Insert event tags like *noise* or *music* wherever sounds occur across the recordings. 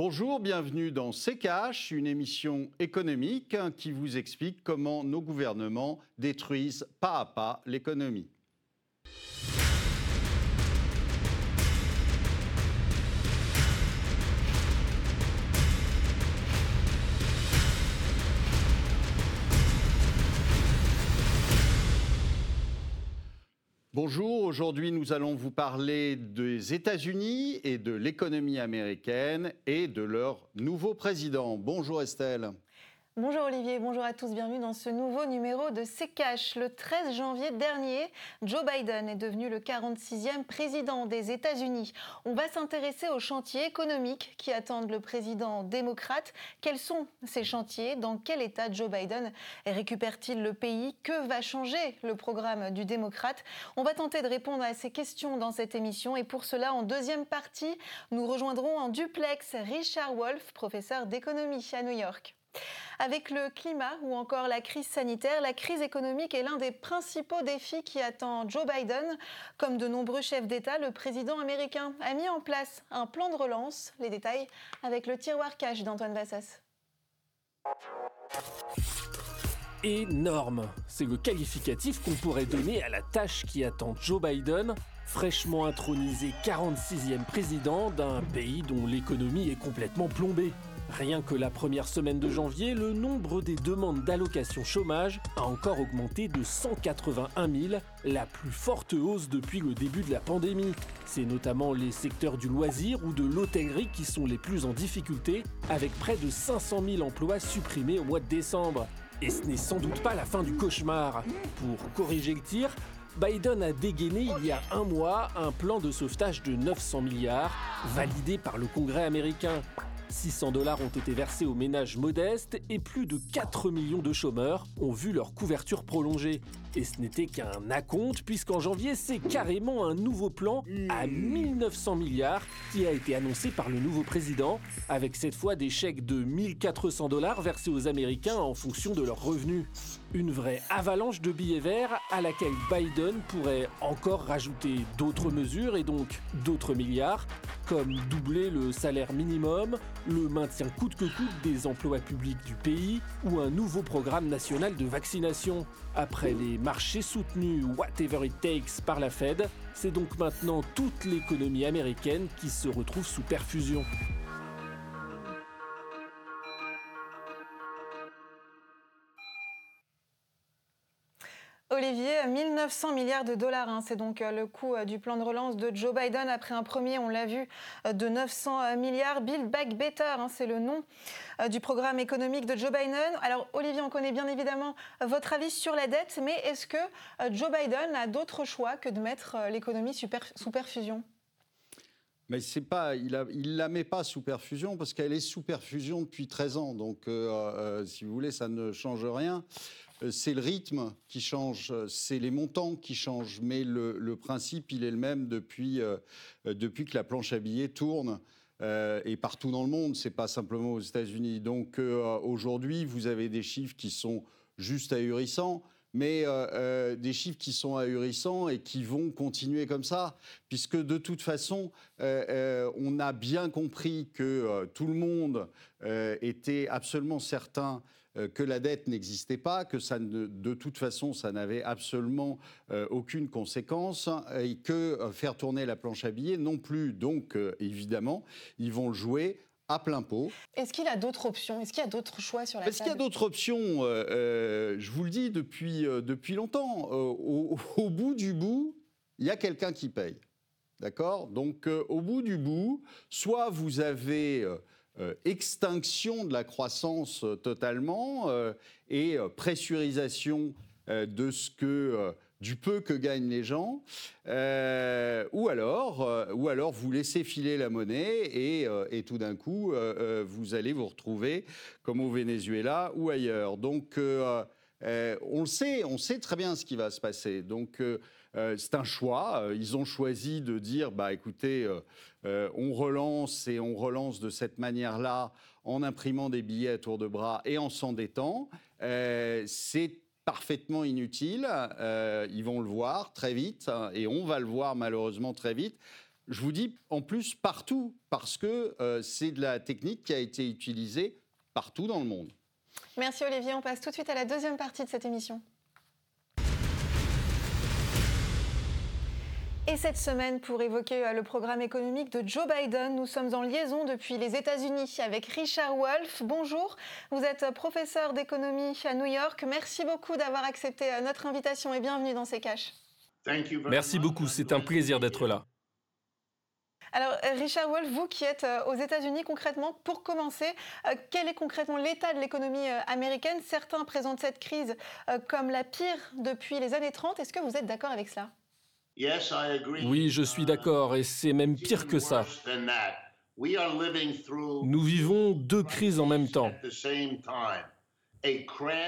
Bonjour, bienvenue dans CKH, une émission économique qui vous explique comment nos gouvernements détruisent pas à pas l'économie. Bonjour, aujourd'hui nous allons vous parler des États-Unis et de l'économie américaine et de leur nouveau président. Bonjour Estelle. Bonjour Olivier, bonjour à tous, bienvenue dans ce nouveau numéro de CKH. Le 13 janvier dernier, Joe Biden est devenu le 46e président des États-Unis. On va s'intéresser aux chantiers économiques qui attendent le président démocrate. Quels sont ces chantiers? Dans quel état Joe Biden récupère-t-il le pays? Que va changer le programme du démocrate? On va tenter de répondre à ces questions dans cette émission et pour cela, en deuxième partie, nous rejoindrons en duplex Richard Wolf, professeur d'économie à New York. Avec le climat ou encore la crise sanitaire, la crise économique est l'un des principaux défis qui attend Joe Biden. Comme de nombreux chefs d'État, le président américain a mis en place un plan de relance. Les détails avec le tiroir cash d'Antoine Vassas. Énorme, c'est le qualificatif qu'on pourrait donner à la tâche qui attend Joe Biden, fraîchement intronisé 46e président d'un pays dont l'économie est complètement plombée. Rien que la première semaine de janvier, le nombre des demandes d'allocation chômage a encore augmenté de 181 000, la plus forte hausse depuis le début de la pandémie. C'est notamment les secteurs du loisir ou de l'hôtellerie qui sont les plus en difficulté, avec près de 500 000 emplois supprimés au mois de décembre. Et ce n'est sans doute pas la fin du cauchemar. Pour corriger le tir, Biden a dégainé il y a un mois un plan de sauvetage de 900 milliards, validé par le Congrès américain. 600 dollars ont été versés aux ménages modestes et plus de 4 millions de chômeurs ont vu leur couverture prolongée. Et ce n'était qu'un acompte puisqu'en janvier, c'est carrément un nouveau plan à 1900 milliards qui a été annoncé par le nouveau président, avec cette fois des chèques de 1400 dollars versés aux Américains en fonction de leurs revenus. Une vraie avalanche de billets verts à laquelle Biden pourrait encore rajouter d'autres mesures et donc d'autres milliards, comme doubler le salaire minimum, le maintien coûte que coûte des emplois publics du pays ou un nouveau programme national de vaccination. Après les marchés soutenus whatever it takes par la Fed, c'est donc maintenant toute l'économie américaine qui se retrouve sous perfusion. 1900 milliards de dollars, hein, c'est donc euh, le coût euh, du plan de relance de Joe Biden après un premier, on l'a vu, euh, de 900 milliards. Build Back Better, hein, c'est le nom du programme économique de Joe Biden. Alors Olivier, on connaît bien évidemment votre avis sur la dette, mais est-ce que Joe Biden a d'autres choix que de mettre l'économie sous perfusion? Mais c'est pas, il ne la met pas sous perfusion parce qu'elle est sous perfusion depuis 13 ans. Donc, si vous voulez, ça ne change rien. Euh, c'est le rythme qui change, c'est les montants qui changent, mais le, principe, il est le même depuis, euh, depuis que la planche à billets tourne. Euh, et partout dans le monde, c'est pas simplement aux États-Unis. Donc aujourd'hui, vous avez des chiffres qui sont juste ahurissants mais des chiffres qui sont ahurissants et qui vont continuer comme ça, puisque de toute façon, on a bien compris que tout le monde était absolument certain euh, que la dette n'existait pas, que ça de toute façon, ça n'avait absolument euh, aucune conséquence, et que euh, faire tourner la planche à billets non plus. Donc, évidemment, ils vont le jouer à plein pot. Est-ce qu'il a d'autres options? Est-ce qu'il y a d'autres choix sur la table Est-ce qu'il y a d'autres options? Je vous le dis depuis, depuis longtemps. Au, au, bout du bout, il y a quelqu'un qui paye. D'accord? Donc, au bout du bout, soit vous avez euh, extinction de la croissance euh, totalement euh, et pressurisation de ce que du peu que gagnent les gens, ou alors, ou alors vous laissez filer la monnaie et, et tout d'un coup vous allez vous retrouver comme au Venezuela ou ailleurs. Donc on le sait, on sait très bien ce qui va se passer. Donc euh, c'est un choix. Euh, ils ont choisi de dire, bah écoutez, euh, on relance et on relance de cette manière-là en imprimant des billets à tour de bras et en s'endettant. c'est parfaitement inutile. ils vont le voir très vite et on va le voir malheureusement très vite je vous dis en plus partout, parce que c'est de la technique qui a été utilisée partout dans le monde. Merci Olivier, on passe tout de suite à la deuxième partie de cette émission. Et cette semaine, pour évoquer euh, le programme économique de Joe Biden, nous sommes en liaison depuis les États-Unis avec Richard Wolff. Bonjour, vous êtes professeur d'économie à New York. Merci beaucoup d'avoir accepté euh, notre invitation et bienvenue dans ces caches. Merci beaucoup, c'est un plaisir d'être là. Alors, Richard Wolff, vous qui êtes euh, aux États-Unis concrètement, pour commencer, quel est concrètement l'état de l'économie américaine? Certains présentent cette crise comme la pire depuis les années 30. Est-ce que vous êtes d'accord avec cela? Oui, je suis d'accord, et c'est même pire que ça. Nous vivons deux crises en même temps.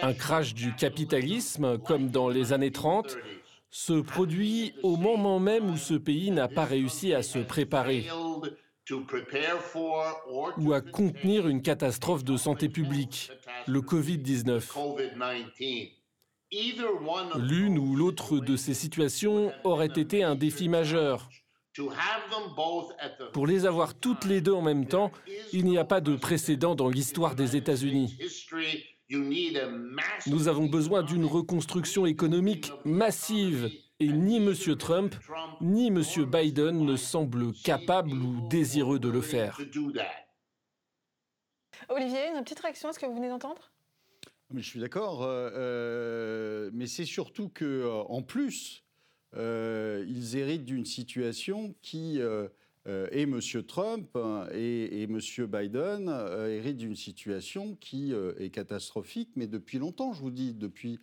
Un crash du capitalisme, comme dans les années 30, se produit au moment même où ce pays n'a pas réussi à se préparer ou à contenir une catastrophe de santé publique, le Covid-19. L'une ou l'autre de ces situations aurait été un défi majeur. Pour les avoir toutes les deux en même temps, il n'y a pas de précédent dans l'histoire des États-Unis. Nous avons besoin d'une reconstruction économique massive et ni M. Trump ni M. Biden ne semblent capables ou désireux de le faire. Olivier, une petite réaction à ce que vous venez d'entendre? Je suis d'accord, euh, euh, mais c'est surtout que, euh, en plus, ils héritent d'une situation qui et M. Trump hein, et, M. Biden héritent d'une situation qui est catastrophique, mais depuis longtemps, je vous dis, depuis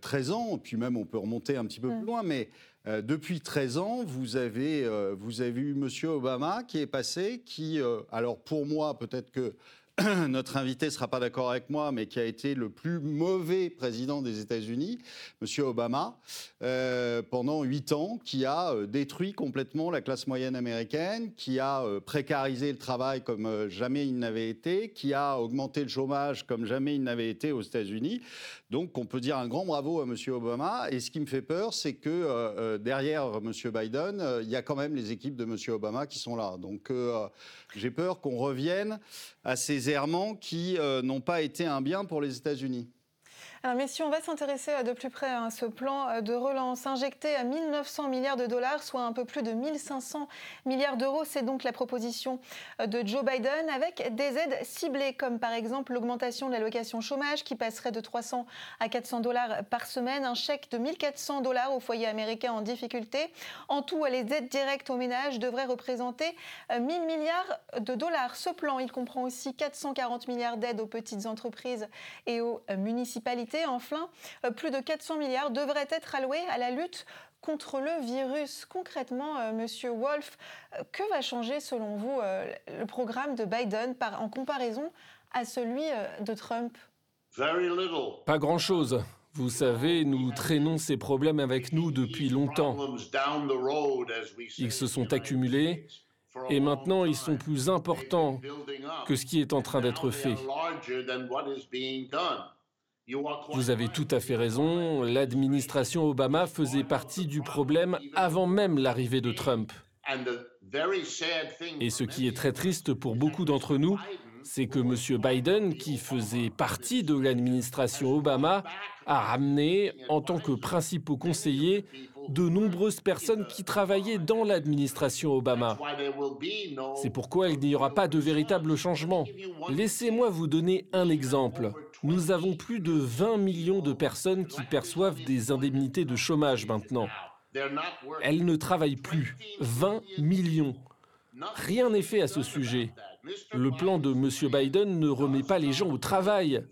13 ans, puis même on peut remonter un petit peu plus loin, mais depuis 13 ans, vous avez, vous avez eu M. Obama qui est passé, qui, alors pour moi, peut-être que *clears throat* notre invité ne sera pas d'accord avec moi, mais qui a été le plus mauvais président des États-Unis, M. Obama, euh, pendant huit ans, qui a euh, détruit complètement la classe moyenne américaine, qui a euh, précarisé le travail comme jamais il n'avait été, qui a augmenté le chômage comme jamais il n'avait été aux États-Unis. Donc on peut dire un grand bravo à M. Obama. Et ce qui me fait peur, c'est que derrière M. Biden, il y a quand même les équipes de M. Obama qui sont là. Donc j'ai peur qu'on revienne à ces errements qui euh, n'ont pas été un bien pour les États-Unis. Alors, messieurs, on va s'intéresser de plus près à ce plan euh, de relance injecté à 1900 milliards de dollars, soit un peu plus de 1500 milliards d'euros. C'est donc la proposition euh, de Joe Biden avec des aides ciblées, comme par exemple l'augmentation de l'allocation chômage qui passerait de 300 à 400 dollars par semaine, un chèque de 1400 dollars aux foyers américains en difficulté. En tout, les aides directes aux ménages devraient représenter 1000 euh, milliards de dollars. Ce plan, il comprend aussi 440 milliards d'aides aux petites entreprises et aux municipalités Enfin, euh, plus de 400 milliards devraient être alloués à la lutte contre le virus. Concrètement, euh, Monsieur Wolf, euh, que va changer selon vous le programme de Biden en comparaison à celui de Trump? Pas grand-chose. Vous savez, nous traînons ces problèmes avec nous depuis longtemps. Ils se sont accumulés et maintenant ils sont plus importants que ce qui est en train d'être fait. Vous avez tout à fait raison, l'administration Obama faisait partie du problème avant même l'arrivée de Trump. Et ce qui est très triste pour beaucoup d'entre nous, c'est que M. Biden, qui faisait partie de l'administration Obama, a ramené, en tant que principaux conseillers, de nombreuses personnes qui travaillaient dans l'administration Obama. C'est pourquoi il n'y aura pas de véritable changement. Laissez-moi vous donner un exemple. Nous avons plus de 20 millions de personnes qui perçoivent des indemnités de chômage maintenant. Elles ne travaillent plus. 20 millions. Rien n'est fait à ce sujet. Le plan de M. Biden ne remet pas les gens au travail.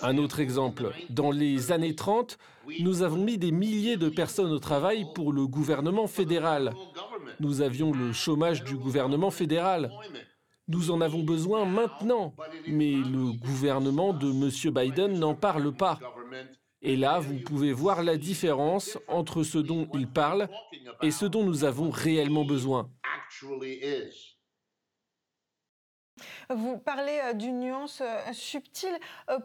Un autre exemple, dans les années 30, nous avons mis des milliers de personnes au travail pour le gouvernement fédéral. Nous avions le chômage du gouvernement fédéral. Nous en avons besoin maintenant, mais le gouvernement de M. Biden n'en parle pas. Et là, vous pouvez voir la différence entre ce dont il parle et ce dont nous avons réellement besoin. Vous parlez d'une nuance subtile.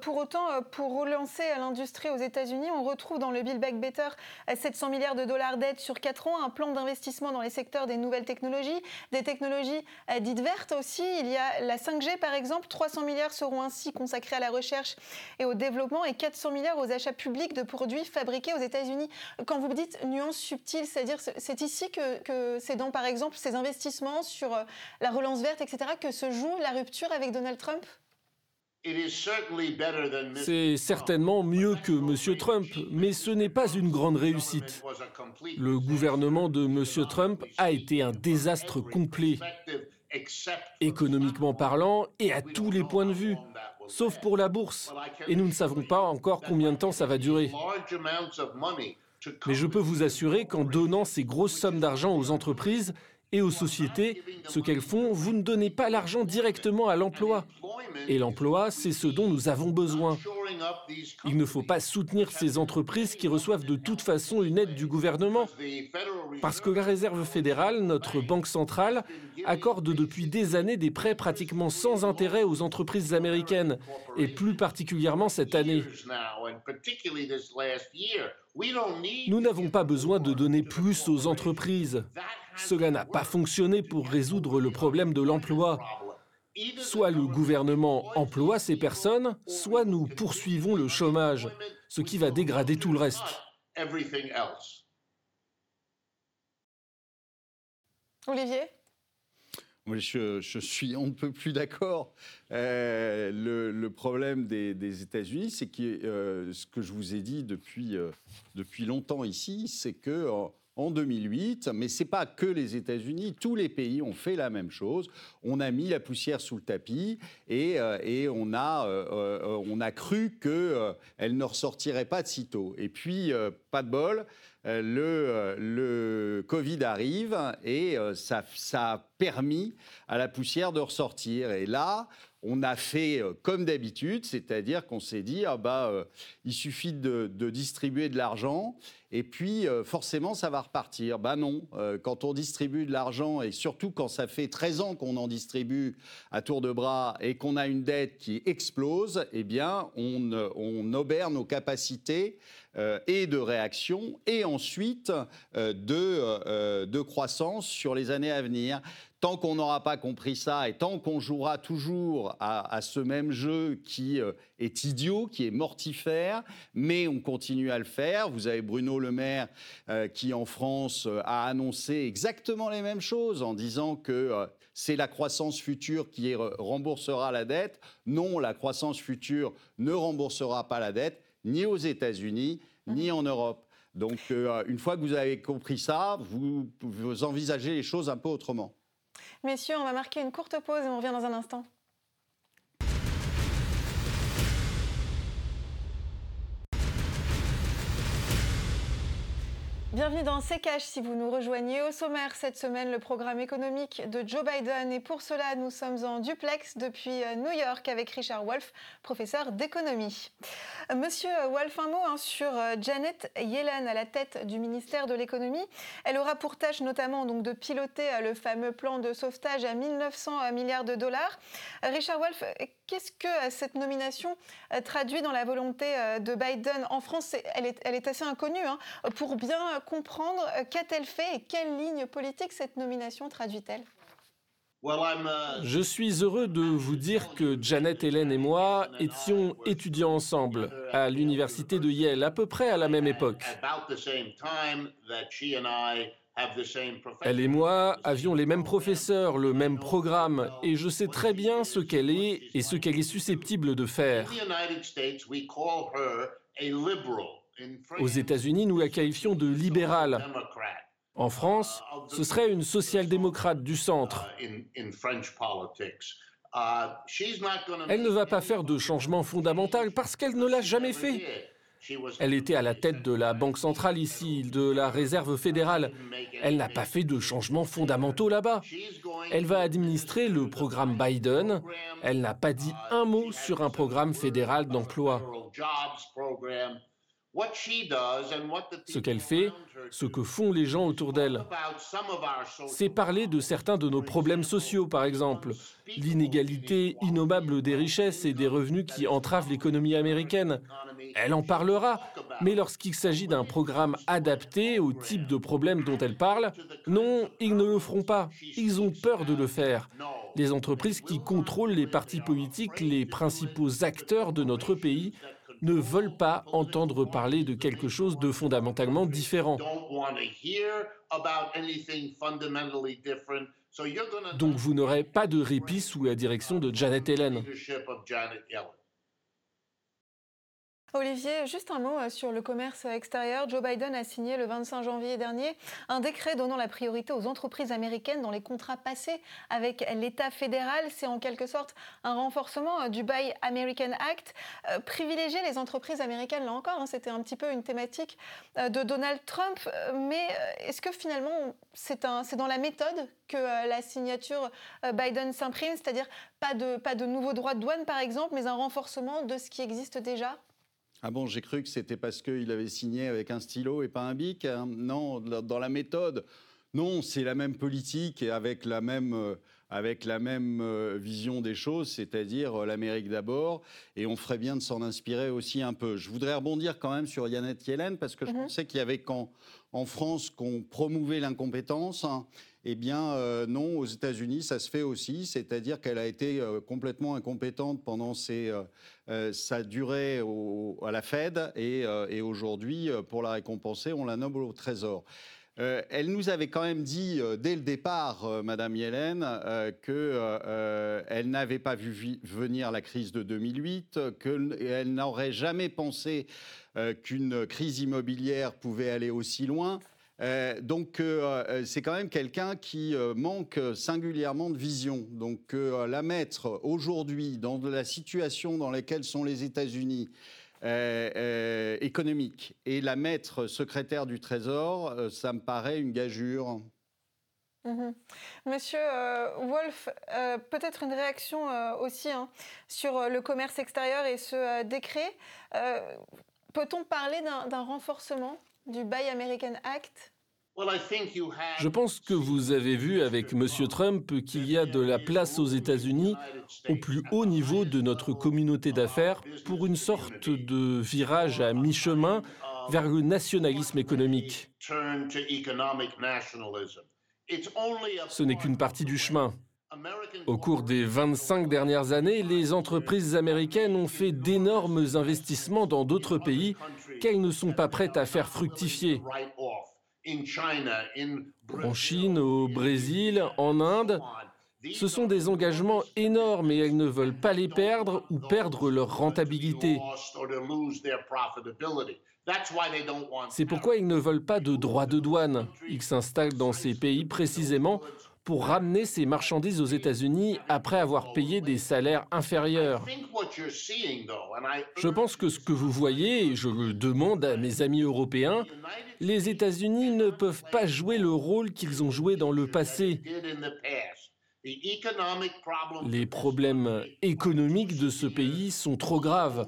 Pour autant, pour relancer l'industrie aux États-Unis, on retrouve dans le Build Back Better 700 milliards de dollars d'aide sur 4 ans, un plan d'investissement dans les secteurs des nouvelles technologies, des technologies dites vertes aussi. Il y a la 5G par exemple, 300 milliards seront ainsi consacrés à la recherche et au développement et 400 milliards aux achats publics de produits fabriqués aux États-Unis. Quand vous dites nuance subtile, c'est-à-dire c'est ici que, c'est dans par exemple ces investissements sur euh, la relance verte, etc., que se joue la rupture avec Donald Trump? C'est certainement mieux que M. Trump, mais ce n'est pas une grande réussite. Le gouvernement de M. Trump a été un désastre complet, économiquement parlant et à tous les points de vue, sauf pour la bourse. Et nous ne savons pas encore combien de temps ça va durer. Mais je peux vous assurer qu'en donnant ces grosses sommes d'argent aux entreprises, et aux sociétés, ce qu'elles font, vous ne donnez pas l'argent directement à l'emploi. Et l'emploi, c'est ce dont nous avons besoin. Il ne faut pas soutenir ces entreprises qui reçoivent de toute façon une aide du gouvernement. Parce que la Réserve fédérale, notre banque centrale, accorde depuis des années des prêts pratiquement sans intérêt aux entreprises américaines, et plus particulièrement cette année. Nous n'avons pas besoin de donner plus aux entreprises. Cela n'a pas fonctionné pour résoudre le problème de l'emploi. Soit le gouvernement emploie ces personnes, soit nous poursuivons le chômage, ce qui va dégrader tout le reste. Olivier? Je, je, suis, on ne peut plus d'accord. Euh, le, problème des, États-Unis, c'est que euh, ce que je vous ai dit depuis, euh, depuis longtemps ici, c'est que en 2008, mais c'est pas que les États-Unis, tous les pays ont fait la même chose. On a mis la poussière sous le tapis et, euh, et on, a, euh, euh, on a cru qu'elle ne ressortirait pas de sitôt. Et puis, pas de bol, le, le, Covid arrive et ça, ça, a permis à la poussière de ressortir. Et là, on a fait comme d'habitude, c'est-à-dire qu'on s'est dit, ah bah, il suffit de, distribuer de l'argent et puis euh, forcément ça va repartir. Ben non, euh, quand on distribue de l'argent et surtout quand ça fait 13 ans qu'on en distribue à tour de bras et qu'on a une dette qui explose, eh bien on, euh, on obère nos capacités et de réaction et ensuite de croissance sur les années à venir. Tant qu'on n'aura pas compris ça et tant qu'on jouera toujours à, ce même jeu qui euh, est idiot, qui est mortifère, mais on continue à le faire. Vous avez Bruno Le Maire euh, qui, en France, euh, a annoncé exactement les mêmes choses en disant que c'est la croissance future qui remboursera la dette. Non, la croissance future ne remboursera pas la dette, ni aux États-Unis, ni en Europe. Donc, une fois que vous avez compris ça, vous, vous envisagez les choses un peu autrement. Messieurs, on va marquer une courte pause et on revient dans un instant. Bienvenue dans C'est Cash si vous nous rejoignez. Au sommaire cette semaine, le programme économique de Joe Biden. Et pour cela, nous sommes en duplex depuis euh, New York avec Richard Wolf, professeur d'économie. Euh, Monsieur Wolf, un mot hein, sur euh, Janet Yellen à la tête du ministère de l'économie. Elle aura pour tâche notamment donc, de piloter le fameux plan de sauvetage à 1900 milliards de dollars. Richard Wolf, qu'est-ce que cette nomination traduit dans la volonté de Biden En France, elle est, elle est assez inconnue. Hein, pour bien comprendre euh, qu'a-t-elle fait et quelle ligne politique cette nomination traduit-elle? Uh, je suis heureux de vous dire que Janet Helen et moi étions étudiants ensemble à l'université de Yale à peu près à la même époque. Elle et moi avions les mêmes professeurs, le même programme, et je sais très bien ce qu'elle est et ce qu'elle est susceptible de faire. Aux États-Unis, nous la qualifions de libérale. En France, ce serait une social-démocrate du centre. Elle ne va pas faire de changement fondamental parce qu'elle ne l'a jamais fait. Elle était à la tête de la Banque centrale ici, de la Réserve fédérale. Elle n'a pas fait de changements fondamentaux là-bas. Elle va administrer le programme Biden. Elle n'a pas dit un mot sur un programme fédéral d'emploi. Ce qu'elle fait, ce que font les gens autour d'elle, c'est parler de certains de nos problèmes sociaux, par exemple, l'inégalité innommable des richesses et des revenus qui entravent l'économie américaine. Elle en parlera, mais lorsqu'il s'agit d'un programme adapté au type de problème dont elle parle, non, ils ne le feront pas. Ils ont peur de le faire. Les entreprises qui contrôlent les partis politiques, les principaux acteurs de notre pays, ne veulent pas entendre parler de quelque chose de fondamentalement différent. Donc vous n'aurez pas de répit sous la direction de Janet Yellen. Olivier, juste un mot euh, sur le commerce extérieur. Joe Biden a signé le 25 janvier dernier un décret donnant la priorité aux entreprises américaines dans les contrats passés avec l'État fédéral. C'est en quelque sorte un renforcement euh, du Buy American Act. Euh, privilégier les entreprises américaines, là encore, hein, c'était un petit peu une thématique de Donald Trump. Mais est-ce que finalement, c'est dans la méthode que la signature Biden s'imprime, c'est-à-dire pas de, pas de nouveaux droits de douane, par exemple, mais un renforcement de ce qui existe déjà? Ah bon, j'ai cru que c'était parce qu'il avait signé avec un stylo et pas un bic. Hein. Non, dans la méthode, non, c'est la même politique et avec la même, euh, avec la même euh, vision des choses, c'est-à-dire euh, l'Amérique d'abord, et on ferait bien de s'en inspirer aussi un peu. Je voudrais rebondir quand même sur Yannette Yellen, parce que je mhm. pensais qu'il y avait quand, en France qu'on promouvait l'incompétence. Hein, eh bien, euh, non, aux États-Unis, ça se fait aussi, c'est-à-dire qu'elle a été euh, complètement incompétente pendant euh, sa durée à la Fed, et, aujourd'hui, pour la récompenser, on la nomme au Trésor. elle nous avait quand même dit dès le départ, Madame Yellen, qu'elle n'avait pas vu venir la crise de 2008, qu'elle n'aurait jamais pensé qu'une crise immobilière pouvait aller aussi loin. Euh, donc euh, euh, c'est quand même quelqu'un qui manque singulièrement de vision. Donc la mettre aujourd'hui dans la situation dans laquelle sont les États-Unis économiques et la mettre secrétaire du Trésor, ça me paraît une gageure. Mhm. Monsieur Wolf, peut-être une réaction aussi hein, sur le commerce extérieur et ce décret. Peut-on parler d'un renforcement? Du Buy American Act? Je pense que vous avez vu avec M. Trump qu'il y a de la place aux États-Unis au plus haut niveau de notre communauté d'affaires pour une sorte de virage à mi-chemin vers le nationalisme économique. Ce n'est qu'une partie du chemin. Au cours des 25 dernières années, les entreprises américaines ont fait d'énormes investissements dans d'autres pays qu'elles ne sont pas prêtes à faire fructifier. En Chine, au Brésil, en Inde, ce sont des engagements énormes et elles ne veulent pas les perdre ou perdre leur rentabilité. C'est pourquoi ils ne veulent pas de droits de douane. Ils s'installent dans ces pays précisément pour ramener ces marchandises aux États-Unis après avoir payé des salaires inférieurs. Je pense que ce que vous voyez, et je le demande à mes amis européens, les États-Unis ne peuvent pas jouer le rôle qu'ils ont joué dans le passé. Les problèmes économiques de ce pays sont trop graves,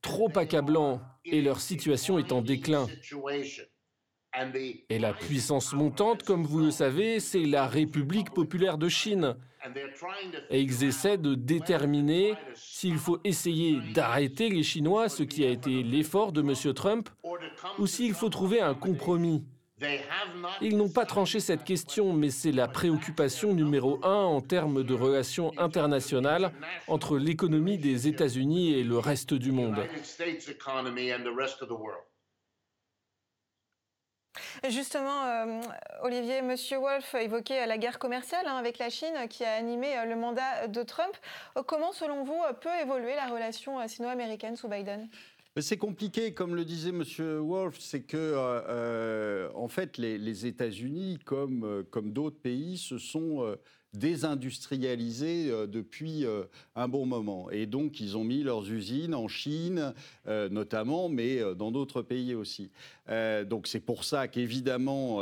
trop accablants, et leur situation est en déclin. Et la puissance montante, comme vous le savez, c'est la République populaire de Chine. Et ils essaient de déterminer s'il faut essayer d'arrêter les Chinois, ce qui a été l'effort de M. Trump, ou s'il faut trouver un compromis. Ils n'ont pas tranché cette question, mais c'est la préoccupation numéro un en termes de relations internationales entre l'économie des États-Unis et le reste du monde. Justement, euh, Olivier, Monsieur Wolf évoquait la guerre commerciale hein, avec la Chine qui a animé euh, le mandat de Trump. Euh, comment, selon vous, peut évoluer la relation sino-américaine sous Biden? C'est compliqué, comme le disait M. Wolf, c'est que, en fait, les, États-Unis, comme, comme d'autres pays, se sont désindustrialisé depuis un bon moment. Et donc, ils ont mis leurs usines en Chine, notamment, mais dans d'autres pays aussi. donc, c'est pour ça qu'évidemment,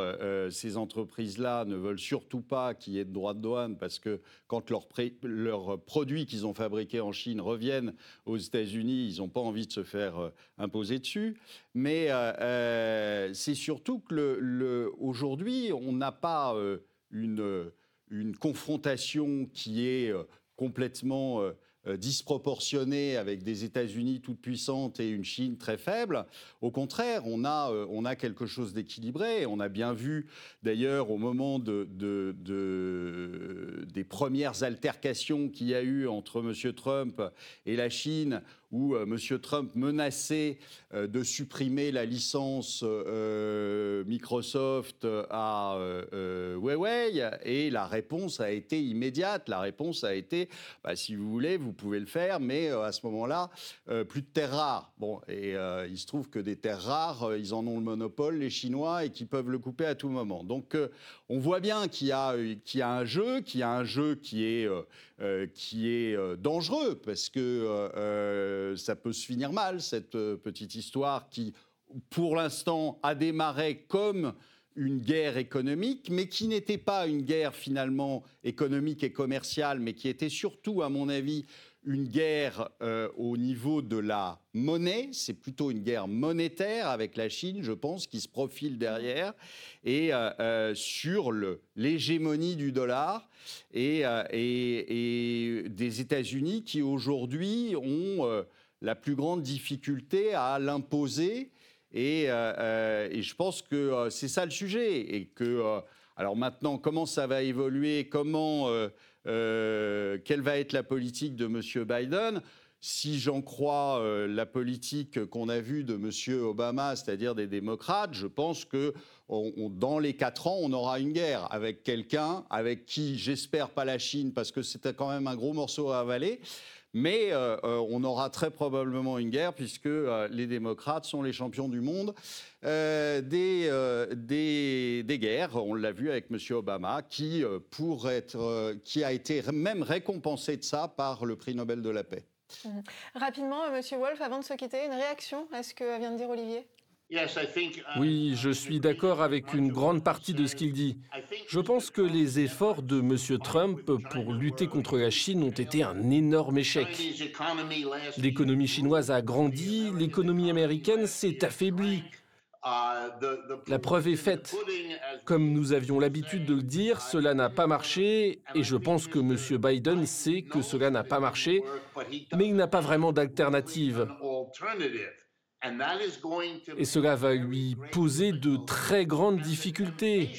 ces entreprises-là ne veulent surtout pas qu'il y ait de droits de douane, parce que quand leurs, produits qu'ils ont fabriqués en Chine reviennent aux États-Unis, ils n'ont pas envie de se faire imposer dessus. Mais c'est surtout que aujourd'hui, on n'a pas une une confrontation qui est euh, complètement euh, euh, disproportionnée avec des États-Unis toutes puissantes et une Chine très faible. Au contraire, on a, quelque chose d'équilibré. On a bien vu, d'ailleurs, au moment de, de, des premières altercations qu'il y a eu entre M. Trump et la Chine, où euh, M. Trump menaçait euh, de supprimer la licence euh, Microsoft à Huawei. Et la réponse a été immédiate. La réponse a été, bah, si vous voulez, vous pouvez le faire, mais à ce moment-là, plus de terres rares. Bon, et il se trouve que des terres rares, ils en ont le monopole, les Chinois, et qu'ils peuvent le couper à tout moment. Donc, on voit bien qu'il y, a un jeu, qu'il y a un jeu qui est euh, qui est euh, dangereux parce que euh, ça peut se finir mal, cette petite histoire qui, pour l'instant, a démarré comme une guerre économique, mais qui n'était pas une guerre finalement économique et commerciale, mais qui était surtout, à mon avis, une guerre euh, au niveau de la monnaie, c'est plutôt une guerre monétaire avec la Chine, je pense, qui se profile derrière, et euh, euh, sur l'hégémonie du dollar et, des États-Unis qui aujourd'hui ont la plus grande difficulté à l'imposer. Et, je pense que c'est ça le sujet. Et que, alors maintenant, comment ça va évoluer Comment quelle va être la politique de M. Biden? Si j'en crois euh, la politique qu'on a vue de M. Obama, c'est-à-dire des démocrates, je pense que dans les quatre ans, on aura une guerre avec quelqu'un avec qui, j'espère pas la Chine, parce que c'était quand même un gros morceau à avaler, mais euh, euh, on aura très probablement une guerre puisque euh, les démocrates sont les champions du monde des, des, guerres. On l'a vu avec M. Obama, qui, pour être, qui a été même récompensé de ça par le prix Nobel de la paix. Mmh. Rapidement, M. Wolf, avant de se quitter, une réaction à ce que vient de dire Olivier? Oui, je suis d'accord avec une grande partie de ce qu'il dit. Je pense que les efforts de M. Trump pour lutter contre la Chine ont été un énorme échec. L'économie chinoise a grandi, l'économie américaine s'est affaiblie. La preuve est faite. Comme nous avions l'habitude de le dire, cela n'a pas marché et je pense que M. Biden sait que cela n'a pas marché, mais il n'a pas vraiment d'alternative. Et cela va lui poser de très grandes difficultés.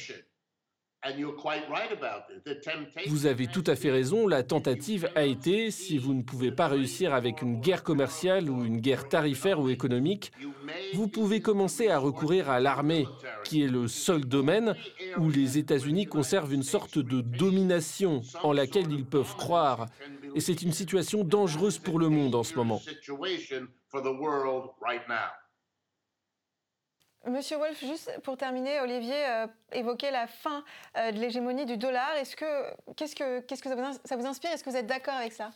Vous avez tout à fait raison, la tentative a été, si vous ne pouvez pas réussir avec une guerre commerciale ou une guerre tarifaire ou économique, vous pouvez commencer à recourir à l'armée, qui est le seul domaine où les États-Unis conservent une sorte de domination en laquelle ils peuvent croire. Et c'est une situation dangereuse pour le monde en ce moment. Monsieur Wolf, juste pour terminer, Olivier euh, évoquait la fin euh, de l'hégémonie du dollar. Est-ce que qu'est-ce que qu'est-ce que ça vous, inspire? Est-ce que vous êtes d'accord avec ça?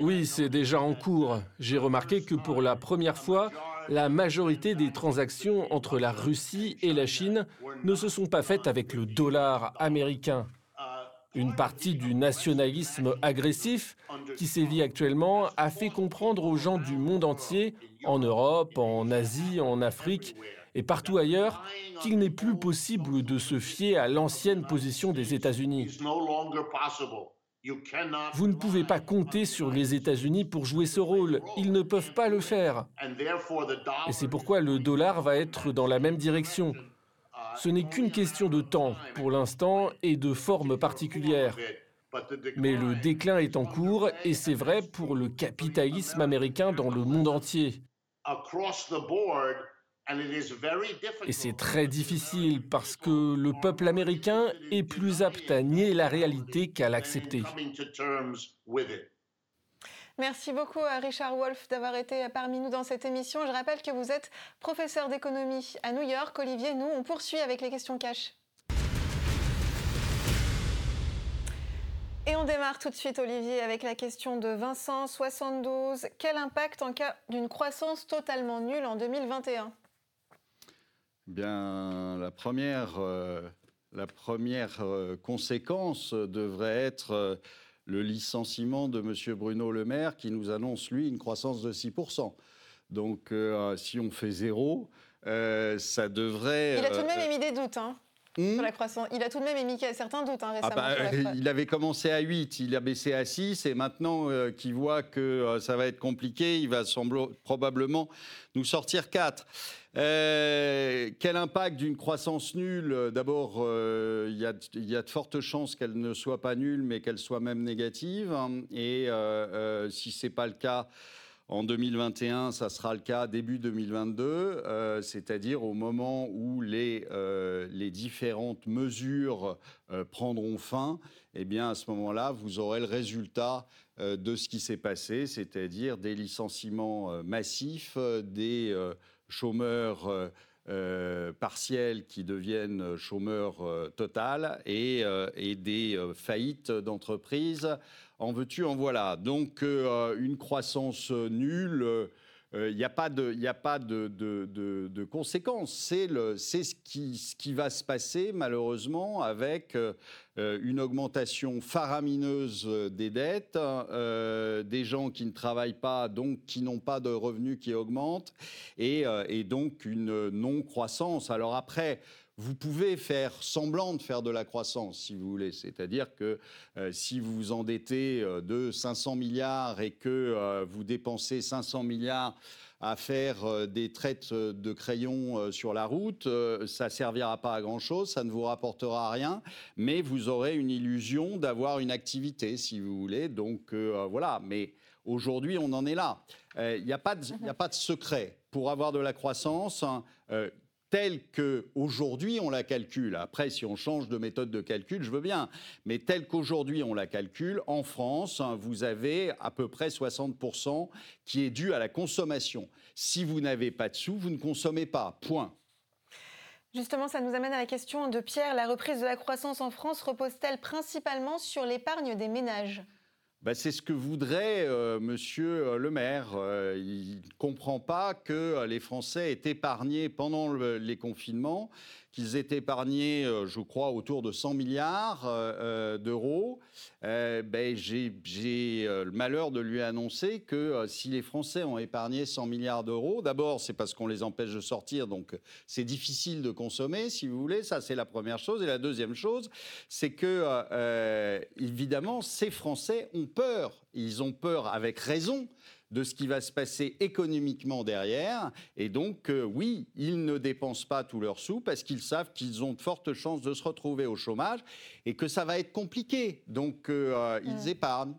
Oui, c'est déjà en cours. J'ai remarqué que pour la première fois, la majorité des transactions entre la Russie et la Chine ne se sont pas faites avec le dollar américain. Une partie du nationalisme agressif qui sévit actuellement a fait comprendre aux gens du monde entier, en Europe, en Asie, en Afrique et partout ailleurs, qu'il n'est plus possible de se fier à l'ancienne position des États-Unis. Vous ne pouvez pas compter sur les États-Unis pour jouer ce rôle. Ils ne peuvent pas le faire. Et c'est pourquoi le dollar va être dans la même direction. Ce n'est qu'une question de temps pour l'instant et de forme particulière. Mais le déclin est en cours et c'est vrai pour le capitalisme américain dans le monde entier. Et c'est très difficile parce que le peuple américain est plus apte à nier la réalité qu'à l'accepter. Merci beaucoup à Richard Wolff d'avoir été parmi nous dans cette émission. Je rappelle que vous êtes professeur d'économie à New York. Olivier, nous, on poursuit avec les questions cash. Et on démarre tout de suite, Olivier, avec la question de Vincent, 72. Quel impact en cas d'une croissance totalement nulle en 2021 Bien, la première, euh, la première euh, conséquence devrait être euh, le licenciement de M. Bruno Le Maire, qui nous annonce, lui, une croissance de 6%. Donc, si on fait zéro, ça devrait... Il a tout de même émis des doutes, hein Hmm la croissance. Il a tout de même émis certains doutes hein, récemment. Ah bah, il avait commencé à 8, il a baissé à 6, et maintenant euh, qu'il voit que euh, ça va être compliqué, il va probablement nous sortir 4. Euh, quel impact d'une croissance nulle D'abord, il y, y, a de fortes chances qu'elle ne soit pas nulle, mais qu'elle soit même négative. Et si ce n'est pas le cas, en 2021, ça sera le cas début 2022, euh, c'est-à-dire au moment où les, euh, différentes mesures euh, prendront fin. Eh bien, à ce moment-là, vous aurez le résultat de ce qui s'est passé, c'est-à-dire des licenciements massifs, des chômeurs partiels qui deviennent chômeurs et, et des faillites d'entreprises en veux-tu, en voilà. Donc euh, une croissance nulle. Il euh, n'y a pas de, conséquences. C'est ce qui, va se passer malheureusement avec euh, une augmentation faramineuse des dettes, des gens qui ne travaillent pas, donc qui n'ont pas de revenus qui augmentent, et, et donc une non-croissance. Alors après, vous pouvez faire semblant de faire de la croissance, si vous voulez. C'est-à-dire que euh, si vous vous endettez euh, de 500 milliards et que euh, vous dépensez 500 milliards à faire des traites de crayons sur la route, ça servira pas à grand-chose, ça ne vous rapportera rien, mais vous aurez une illusion d'avoir une activité, si vous voulez. Donc voilà, mais aujourd'hui, on en est là. Il n'y a pas de secret. Pour avoir de la croissance, hein, telle qu'aujourd'hui on la calcule, après si on change de méthode de calcul, je veux bien, mais telle qu'aujourd'hui on la calcule, en France, hein, vous avez à peu près 60% qui est dû à la consommation. Si vous n'avez pas de sous, vous ne consommez pas, point. Justement, ça nous amène à la question de Pierre. La reprise de la croissance en France repose-t-elle principalement sur l'épargne des ménages? Bah, c'est ce que voudrait euh, Monsieur euh, le maire. Euh, il ne comprend pas que les Français aient épargné pendant les confinements qu'ils aient épargné, euh, je crois, autour de 100 milliards euh, euh, d'euros, ben, j'ai le malheur de lui annoncer que si les Français ont épargné 100 milliards d'euros, d'abord, c'est parce qu'on les empêche de sortir, donc c'est difficile de consommer, si vous voulez. Ça, c'est la première chose. Et la deuxième chose, c'est que, évidemment, ces Français ont peur. Ils ont peur avec raison de ce qui va se passer économiquement derrière. Et donc, euh, oui, ils ne dépensent pas tous leurs sous parce qu'ils savent qu'ils ont de fortes chances de se retrouver au chômage et que ça va être compliqué. Donc, euh, euh, ils épargnent.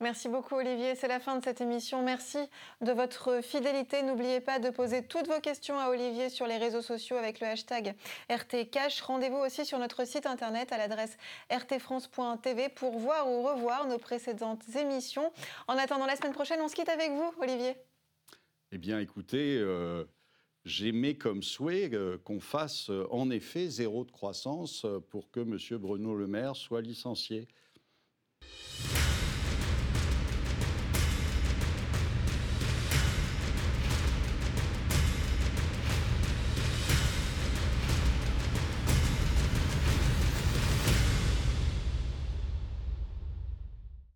Merci beaucoup Olivier, c'est la fin de cette émission. Merci de votre fidélité. N'oubliez pas de poser toutes vos questions à Olivier sur les réseaux sociaux avec le hashtag RTCash. Rendez-vous aussi sur notre site internet à l'adresse rtfrance.tv pour voir ou revoir nos précédentes émissions. En attendant la semaine prochaine, on se quitte avec vous Olivier. Eh bien écoutez, euh, j'aimais comme souhait euh, qu'on fasse euh, en effet zéro de croissance pour que M. Bruno Le Maire soit licencié.